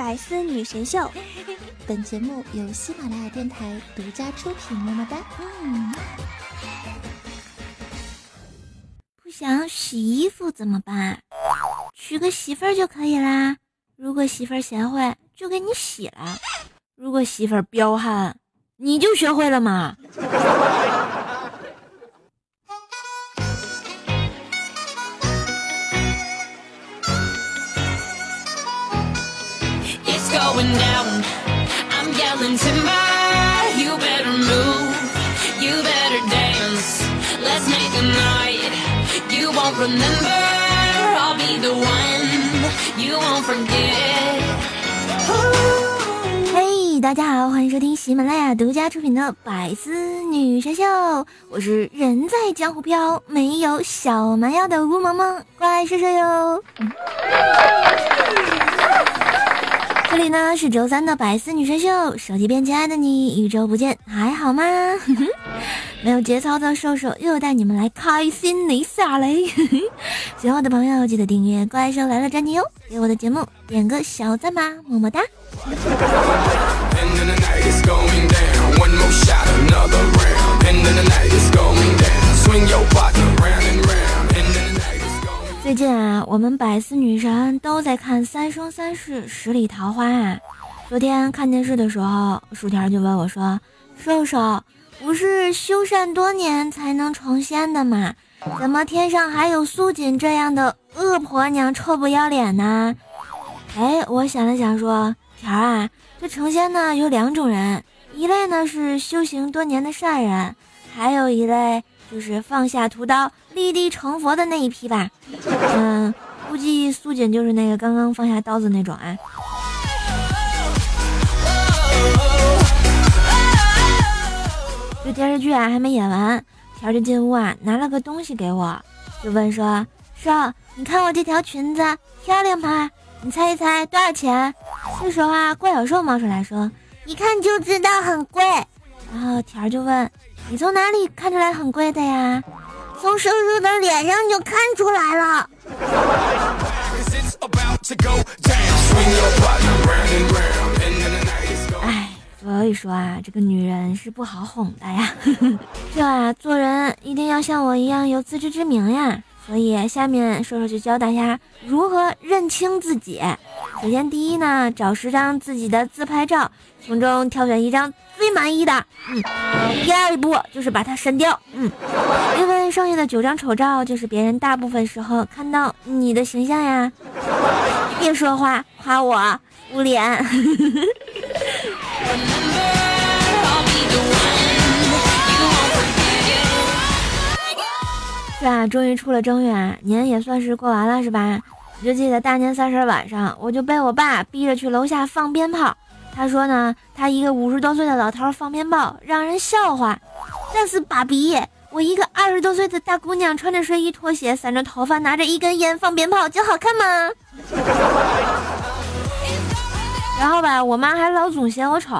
百思女神秀，本节目由喜马拉雅电台独家出品。么么哒。嗯，不想洗衣服怎么办？娶个媳妇儿就可以啦。如果媳妇儿贤惠，就给你洗了；如果媳妇儿彪悍，你就学会了吗？嘿，大家好，欢迎收听喜马拉雅独家出品的《百思女神秀》，我是人在江湖飘，没有小蛮腰的吴萌萌，怪兽兽哟。这里呢是周三的百思女神秀，手机边亲爱的你，一周不见还好吗？没有节操的瘦瘦又带你们来开心一下嘞！喜欢我的朋友记得订阅《怪兽来了》专辑哟，给我的节目点个小赞吧，么么哒！最近啊，我们百思女神都在看《三生三世十里桃花》啊。昨天看电视的时候，薯条就问我说：“瘦瘦，不是修善多年才能成仙的吗？怎么天上还有素锦这样的恶婆娘，臭不要脸呢？”哎，我想了想说：“条啊，这成仙呢有两种人，一类呢是修行多年的善人，还有一类。”就是放下屠刀立地成佛的那一批吧，嗯，估计苏锦就是那个刚刚放下刀子那种啊。这电视剧啊还没演完，条就进屋啊拿了个东西给我，就问说：“少，你看我这条裙子漂亮吗？你猜一猜多少钱？”这时候啊怪小兽冒出来说：“一看就知道很贵。”然后条就问。你从哪里看出来很贵的呀？从叔叔的脸上就看出来了。所以说啊，这个女人是不好哄的呀。这啊，做人一定要像我一样有自知之明呀。所以下面说说就教大家如何认清自己。首先，第一呢，找十张自己的自拍照，从中挑选一张。最满意的，嗯，第二步就是把它删掉，嗯，因为剩下的九张丑照就是别人大部分时候看到你的形象呀。别说话，夸我捂脸。是啊，终于出了正月，年也算是过完了，是吧？我就记得大年三十晚上，我就被我爸逼着去楼下放鞭炮。他说呢，他一个五十多岁的老头放鞭炮，让人笑话。但是爸比，我一个二十多岁的大姑娘，穿着睡衣、拖鞋，散着头发，拿着一根烟放鞭炮，就好看吗？然后吧，我妈还老总嫌我丑。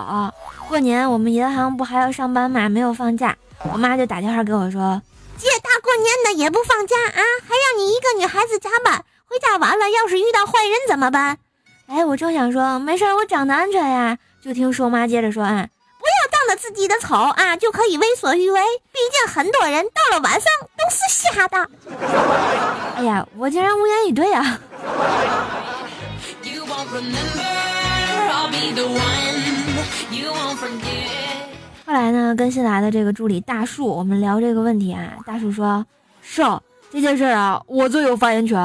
过年我们银行不还要上班嘛？没有放假，我妈就打电话给我说：“姐，大过年的也不放假啊，还让你一个女孩子加班。回家晚了，要是遇到坏人怎么办？”哎，我正想说没事，我长得安全呀。就听瘦妈接着说：“啊，不要仗着自己的丑啊，就可以为所欲为。毕竟很多人到了晚上都是瞎的。”哎呀，我竟然无言以对啊！后来呢，跟新来的这个助理大树，我们聊这个问题啊。大树说：“瘦这件事啊，我最有发言权。”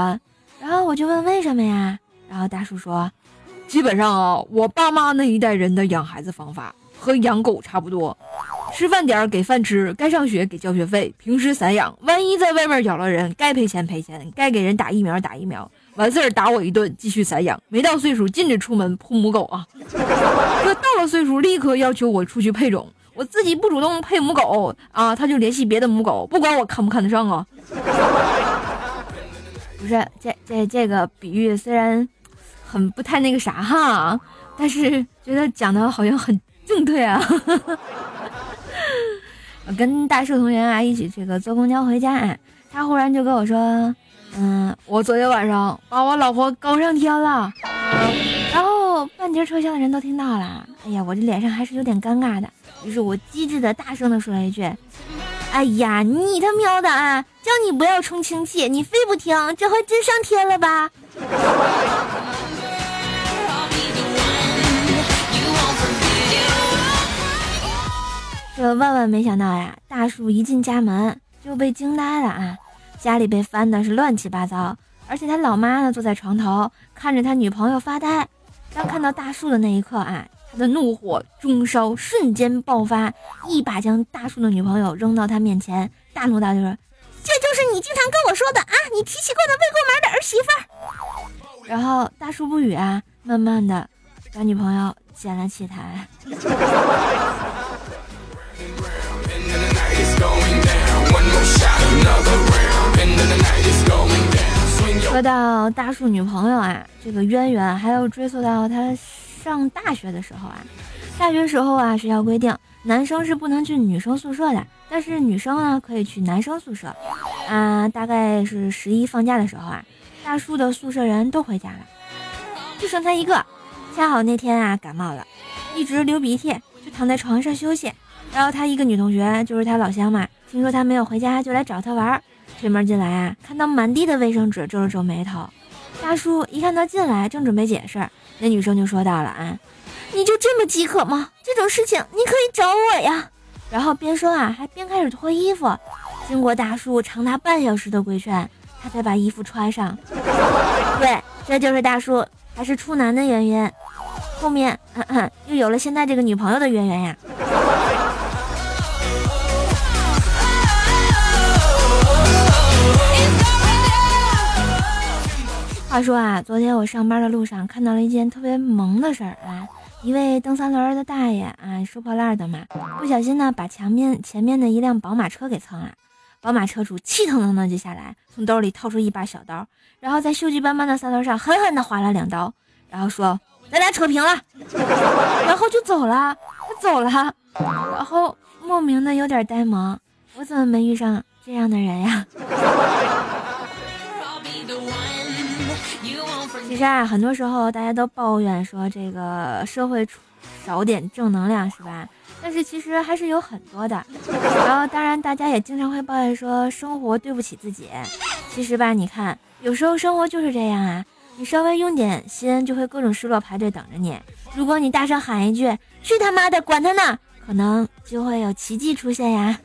然后我就问：“为什么呀？”然后大叔说：“基本上啊，我爸妈那一代人的养孩子方法和养狗差不多，吃饭点给饭吃，该上学给交学费，平时散养，万一在外面咬了人，该赔钱赔钱，该给人打疫苗打疫苗，完事儿打我一顿，继续散养。没到岁数禁止出门扑母狗啊，可到了岁数立刻要求我出去配种，我自己不主动配母狗啊，他就联系别的母狗，不管我看不看得上啊。不是这这这个比喻虽然。”很不太那个啥哈，但是觉得讲的好像很正对啊。我跟大树同学啊一起这个坐公交回家，他忽然就跟我说：“嗯，我昨天晚上把我老婆搞上天了。”然后半节车厢的人都听到了。哎呀，我这脸上还是有点尴尬的。于是我机智的大声的说了一句：“哎呀，你他喵的啊！叫你不要充氢气，你非不听，这回真上天了吧？”这万万没想到呀！大叔一进家门就被惊呆了啊！家里被翻的是乱七八糟，而且他老妈呢坐在床头看着他女朋友发呆。当看到大树的那一刻啊，他的怒火中烧瞬间爆发，一把将大树的女朋友扔到他面前，大怒道：“就是这就是你经常跟我说的啊，你提起过的未过门的儿媳妇。”然后大叔不语啊，慢慢的把女朋友捡了起来。说到大树女朋友啊，这个渊源还要追溯到他上大学的时候啊。大学时候啊，学校规定男生是不能去女生宿舍的，但是女生呢可以去男生宿舍。啊，大概是十一放假的时候啊，大树的宿舍人都回家了，就剩他一个。恰好那天啊感冒了，一直流鼻涕，就躺在床上休息。然后他一个女同学，就是他老乡嘛，听说他没有回家，就来找他玩儿。推门进来啊，看到满地的卫生纸，皱了皱眉头。大叔一看到进来，正准备解释，那女生就说到了啊，你就这么饥渴吗？这种事情你可以找我呀。然后边说啊，还边开始脱衣服。经过大叔长达半小时的规劝，他才把衣服穿上。对，这就是大叔还是处男的原因。后面咳咳，又有了现在这个女朋友的渊源呀。话说啊，昨天我上班的路上看到了一件特别萌的事儿啊！一位蹬三轮的大爷啊，收破烂的嘛，不小心呢把墙面前面的一辆宝马车给蹭了。宝马车主气腾腾的就下来，从兜里掏出一把小刀，然后在锈迹斑斑的三轮上狠狠的划了两刀，然后说：“咱俩扯平了。”然后就走了，他走了，然后莫名的有点呆萌。我怎么没遇上这样的人呀？其实啊，很多时候大家都抱怨说这个社会少点正能量，是吧？但是其实还是有很多的。然后当然大家也经常会抱怨说生活对不起自己。其实吧，你看有时候生活就是这样啊，你稍微用点心，就会各种失落排队等着你。如果你大声喊一句“去他妈的，管他呢”，可能就会有奇迹出现呀。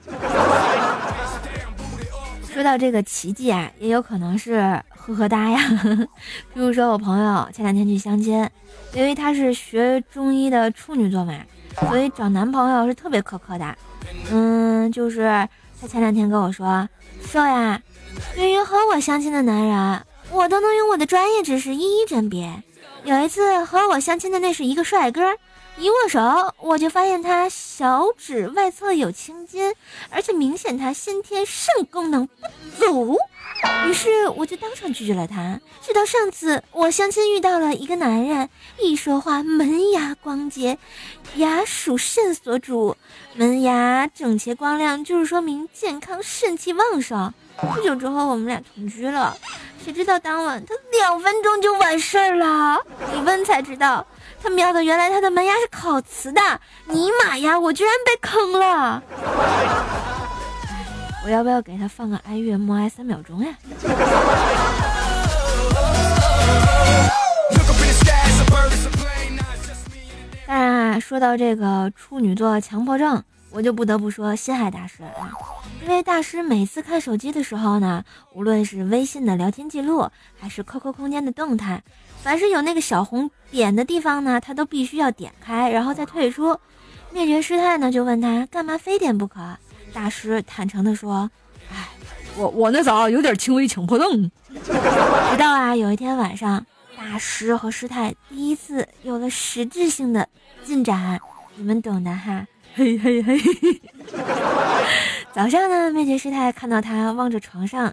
说到这个奇迹啊，也有可能是呵呵哒呀。比如说我朋友前两天去相亲，因为她是学中医的处女座嘛，所以找男朋友是特别苛刻的。嗯，就是她前两天跟我说，说呀，对于和我相亲的男人，我都能用我的专业知识一一甄别。有一次和我相亲的那是一个帅哥。一握手，我就发现他小指外侧有青筋，而且明显他先天肾功能不足。于是我就当场拒绝了他。直到上次我相亲遇到了一个男人，一说话门牙光洁，牙属肾所主，门牙整洁光亮，就是说明健康肾气旺盛。不久之后我们俩同居了，谁知道当晚他两分钟就完事儿了，一问才知道。他喵的，原来他的门牙是烤瓷的！尼玛呀，我居然被坑了！我要不要给他放个哀乐默哀三秒钟呀？当然啊，说到这个处女座强迫症，我就不得不说心海大师了，因为大师每次看手机的时候呢，无论是微信的聊天记录，还是 QQ 空间的动态。凡是有那个小红点的地方呢，他都必须要点开，然后再退出。灭绝师太呢就问他干嘛非点不可？大师坦诚的说：“哎，我我那咋有点轻微强迫症。”直到啊有一天晚上，大师和师太第一次有了实质性的进展，你们懂的哈。嘿嘿嘿。早上呢，灭绝师太看到他望着床上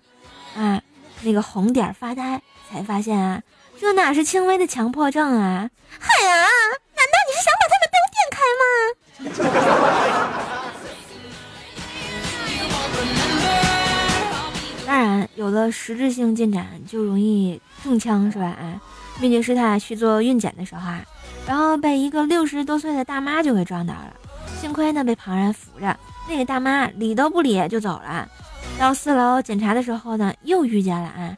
啊那个红点发呆，才发现啊。这哪是轻微的强迫症啊！嗨呀，难道你是想把他们都点开吗？当然，有了实质性进展就容易中枪，是吧？啊，并且师太去做孕检的时候啊，然后被一个六十多岁的大妈就给撞到了，幸亏呢被旁人扶着，那个大妈理都不理就走了。到四楼检查的时候呢，又遇见了啊，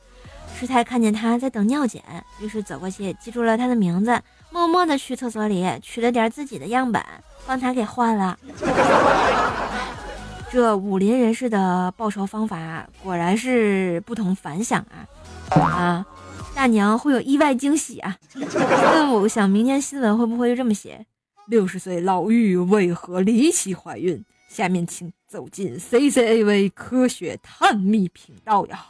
师太看见他在等尿检，于是走过去记住了他的名字，默默的去厕所里取了点自己的样本，帮他给换了。这武林人士的报仇方法果然是不同凡响啊！啊，大娘会有意外惊喜啊！那我想明天新闻会不会就这么写？六十岁老妪为何离奇怀孕？下面请走进 CCAV 科学探秘频道呀！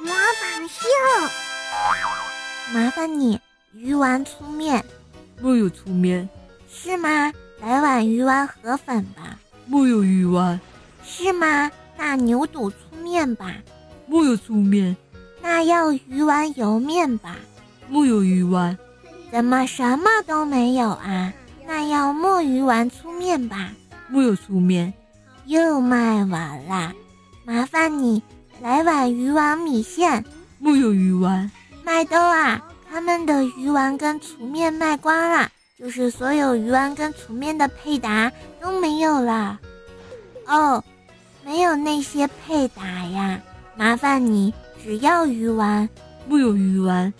魔法秀，麻烦你鱼丸粗面。没有粗面。是吗？来碗鱼丸河粉吧。没有鱼丸。是吗？那牛肚粗面吧。没有粗面。那要鱼丸油面吧。没有鱼丸。怎么什么都没有啊？那要墨鱼丸粗面吧。没有粗面。又卖完了，麻烦你。来碗鱼丸米线，木有鱼丸。麦兜啊，他们的鱼丸跟粗面卖光了，就是所有鱼丸跟粗面的配搭都没有了。哦，没有那些配搭呀，麻烦你只要鱼丸，木有鱼丸。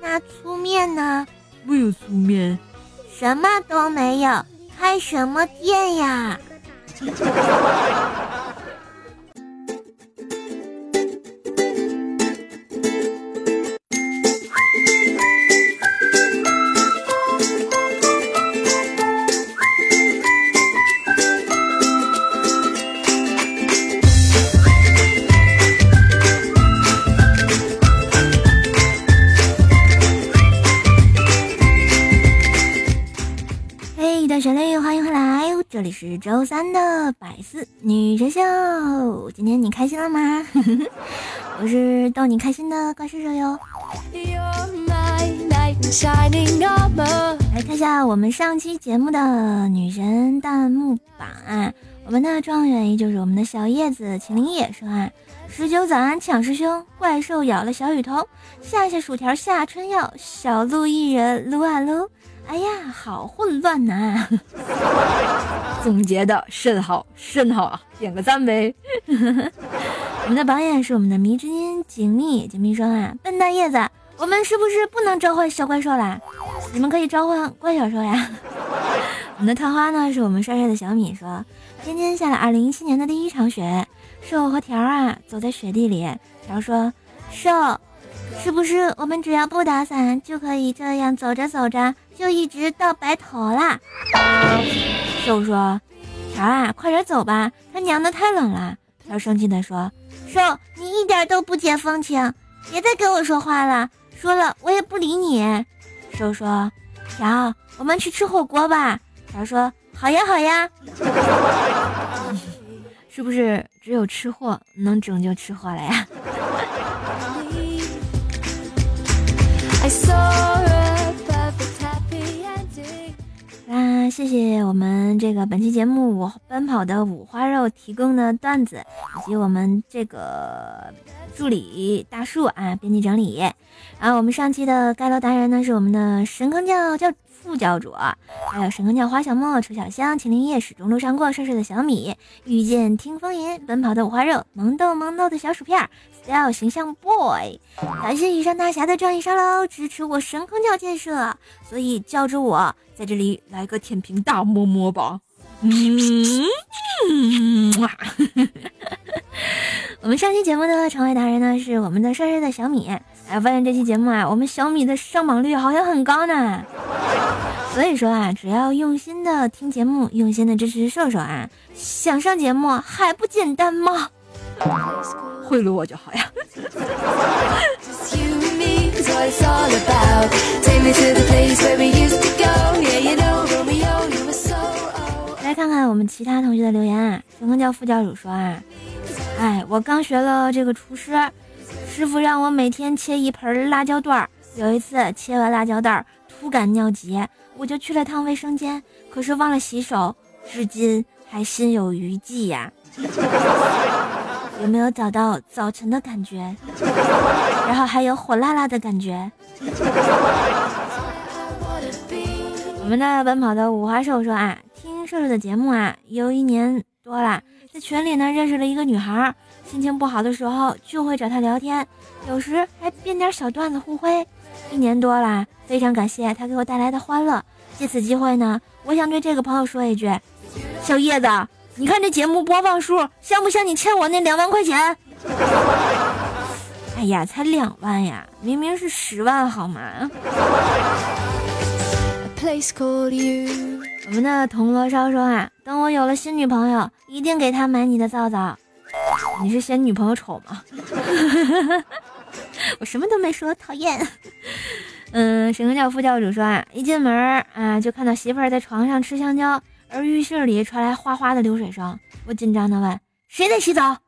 那粗面呢？没有粗面。什么都没有，开什么店呀？周三的百思女神秀，今天你开心了吗？我是逗你开心的怪兽兽哟。来看一下我们上期节目的女神弹幕榜啊，我们的状元也就是我们的小叶子秦林野说啊，十九早安抢师兄，怪兽咬了小雨桐，下下薯条下春药，小鹿一人撸啊撸。哎呀，好混乱呐！总结的甚好，甚好啊！点个赞呗。我们的榜眼是我们的迷之音锦觅，锦觅说啊，笨蛋叶子，我们是不是不能召唤小怪兽啦？你们可以召唤怪小兽呀。我们的探花呢，是我们帅帅的小米说，今天下了二零一七年的第一场雪，兽和条啊走在雪地里，条说，兽。是不是我们只要不打伞就可以这样走着走着就一直到白头啦？兽说：“条啊，快点走吧，他娘的太冷了。”条生气的说：“兽，你一点都不解风情，别再跟我说话了，说了我也不理你。”兽说：“条，我们去吃火锅吧。”条说：“好呀，好呀。”是不是只有吃货能拯救吃货了呀？啊谢谢我们这个本期节目我奔跑的五花肉提供的段子，以及我们这个助理大树啊编辑整理。然后我们上期的盖楼达人呢是我们的神坑教教。副教主，还有神坑教花小莫、楚小香、秦林叶、始终路上过、帅帅的小米、遇见听风吟、奔跑的五花肉、萌豆萌豆的小薯片、l 形象 boy，感谢以上大侠的仗义沙捞，支持我神坑教建设，所以教主我在这里来个舔屏大摸摸吧。嗯，哇！我们上期节目的成为达人呢是我们的帅帅的小米。哎，发现这期节目啊，我们小米的上榜率好像很高呢。所以说啊，只要用心的听节目，用心的支持瘦瘦啊，想上节目还不简单吗？贿赂我就好呀。来看看我们其他同学的留言啊。神坑教副教主说啊，哎，我刚学了这个厨师。师傅让我每天切一盆辣椒段儿，有一次切完辣椒段儿，突感尿急，我就去了趟卫生间，可是忘了洗手，至今还心有余悸呀。有没有找到早晨的感觉？然后还有火辣辣的感觉。我们的奔跑的五花兽说啊，听瘦瘦的节目啊，有一年多了，在群里呢认识了一个女孩，心情不好的时候就会找她聊天，有时还编点小段子互挥。一年多了，非常感谢她给我带来的欢乐。借此机会呢，我想对这个朋友说一句，小叶子。你看这节目播放数像不像你欠我那两万块钱？哎呀，才两万呀，明明是十万好吗？我们的铜锣烧说啊，等我有了新女朋友，一定给她买你的皂皂。你是嫌女朋友丑吗？我什么都没说，讨厌。嗯，神教副教主说啊，一进门啊，就看到媳妇儿在床上吃香蕉。而浴室里传来哗哗的流水声，我紧张的问：“谁在洗澡？”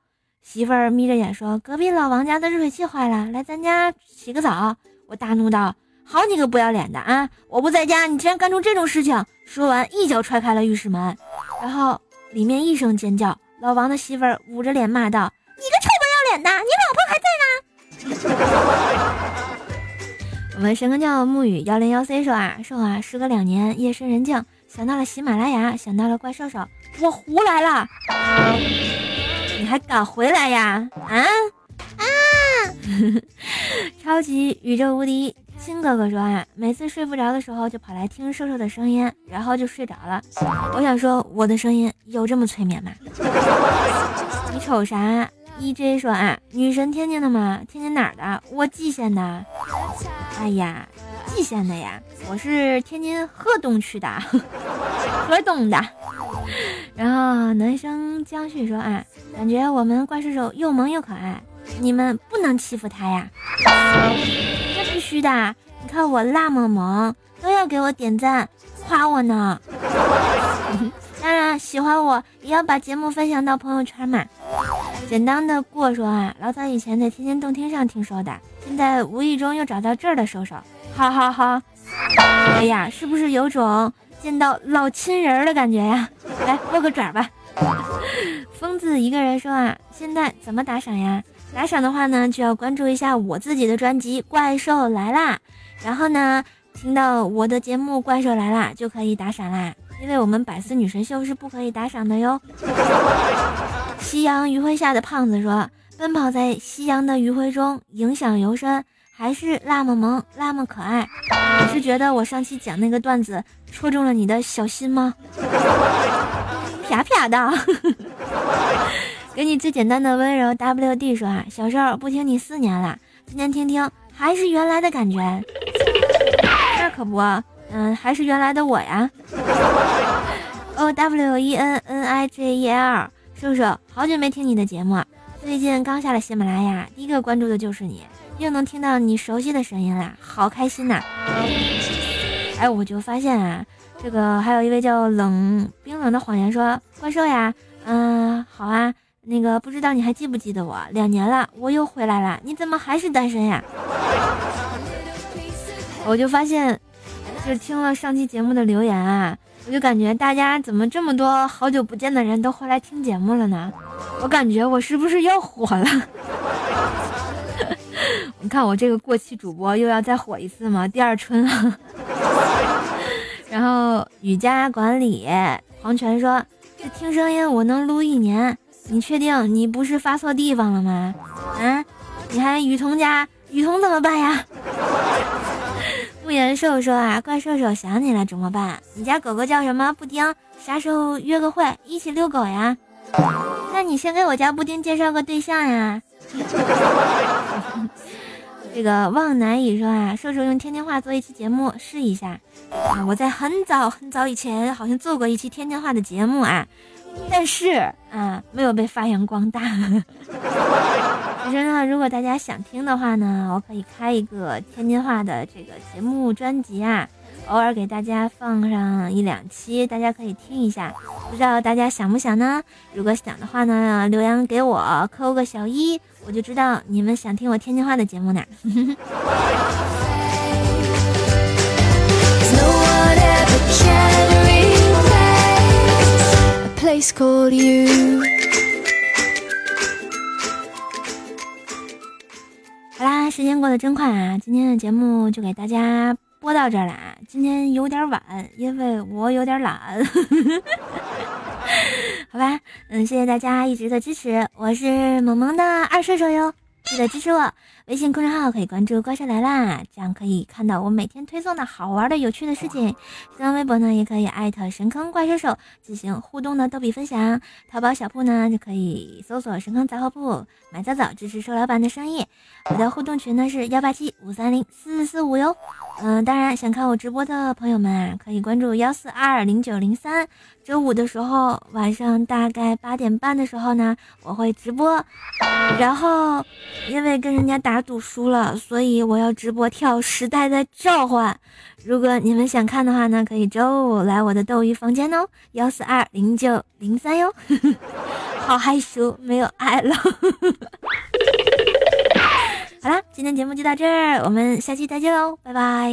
媳妇儿眯着眼说：“隔壁老王家的热水器坏了，来咱家洗个澡。”我大怒道：“好你个不要脸的啊！我不在家，你竟然干出这种事情！”说完，一脚踹开了浴室门，然后里面一声尖叫，老王的媳妇儿捂着脸骂道：“你个臭不要脸的，你老婆还在呢！” 我们神哥教木语幺零幺 C 说啊，说啊，时隔两年，夜深人静。想到了喜马拉雅，想到了怪兽兽，我胡来了，你还敢回来呀？啊啊！超级宇宙无敌亲哥哥说啊，每次睡不着的时候就跑来听兽兽的声音，然后就睡着了。我想说，我的声音有这么催眠吗？你瞅啥？E J 说啊，女神天津的吗？天津哪儿的？我蓟县的。哎呀。蓟县的呀，我是天津河东区的，河东的。然后男生江旭说：“啊，感觉我们怪兽兽又萌又可爱，你们不能欺负他呀。”那必须的，你看我那么萌，都要给我点赞夸我呢。当然，喜欢我也要把节目分享到朋友圈嘛。简单的过说啊，老早以前在天津动听上听说的，现在无意中又找到这儿的兽兽。哈哈哈！哎呀，是不是有种见到老亲人的感觉呀？来握个爪吧。疯子一个人说啊，现在怎么打赏呀？打赏的话呢，就要关注一下我自己的专辑《怪兽来啦》，然后呢，听到我的节目《怪兽来啦》就可以打赏啦。因为我们百思女神秀是不可以打赏的哟。夕阳余晖下的胖子说，奔跑在夕阳的余晖中，影响尤深。还是那么萌，那么可爱。你是觉得我上期讲那个段子戳中了你的小心吗？啪啪的，给你最简单的温柔。W D 说啊，小时候不听你四年了，今天听听还是原来的感觉。那可不，嗯，还是原来的我呀。O W E N N I J E L，叔叔，好久没听你的节目，最近刚下了喜马拉雅，第一个关注的就是你。又能听到你熟悉的声音啦，好开心呐！哎，我就发现啊，这个还有一位叫冷冰冷的谎言说怪兽呀，嗯，好啊，那个不知道你还记不记得我？两年了，我又回来了，你怎么还是单身呀？我就发现，就听了上期节目的留言啊，我就感觉大家怎么这么多好久不见的人都回来听节目了呢？我感觉我是不是要火了？你看我这个过气主播又要再火一次吗？第二春啊！然后雨佳管理黄泉说：“这听声音我能撸一年，你确定你不是发错地方了吗？啊？你还雨桐家雨桐怎么办呀？”不言兽说啊，怪兽兽想你了怎么办？你家狗狗叫什么？布丁？啥时候约个会一起遛狗呀？那你先给我家布丁介绍个对象呀？这个望南雨说啊，说说用天津话做一期节目试一下。啊，我在很早很早以前好像做过一期天津话的节目啊，但是啊没有被发扬光大。其实呢，如果大家想听的话呢，我可以开一个天津话的这个节目专辑啊。偶尔给大家放上一两期，大家可以听一下，不知道大家想不想呢？如果想的话呢，留言给我扣个小一，我就知道你们想听我天津话的节目呢。好啦，时间过得真快啊！今天的节目就给大家播到这儿啦。今天有点晚，因为我有点懒。好吧，嗯，谢谢大家一直的支持，我是萌萌的二射手哟。记得支持我，微信公众号可以关注“怪兽来啦”，这样可以看到我每天推送的好玩的、有趣的事情。新浪微博呢，也可以艾特神坑怪兽手进行互动的逗比分享。淘宝小铺呢，就可以搜索“神坑杂货铺”，买早早支持瘦老板的生意。我的互动群呢是幺八七五三零四四五哟。嗯，当然想看我直播的朋友们啊，可以关注幺四二零九零三。周五的时候晚上大概八点半的时候呢，我会直播。然后因为跟人家打赌输了，所以我要直播跳《时代的召唤》。如果你们想看的话呢，可以周五来我的斗鱼房间哦，幺四二零九零三哟。好害羞，没有爱了。好啦，今天节目就到这儿，我们下期再见喽，拜拜。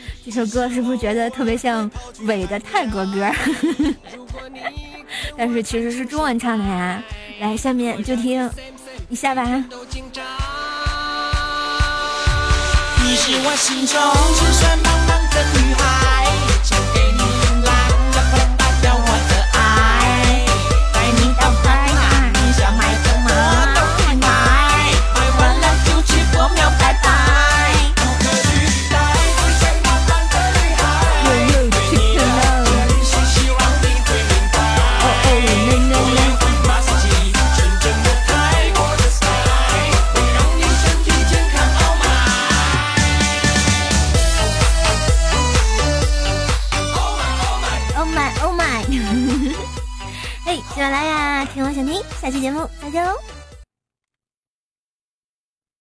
这首歌是不是觉得特别像伪的泰国歌？但是其实是中文唱的呀。来，下面就听一下吧。你是我心中只算茫茫的女孩。下期节目再见喽。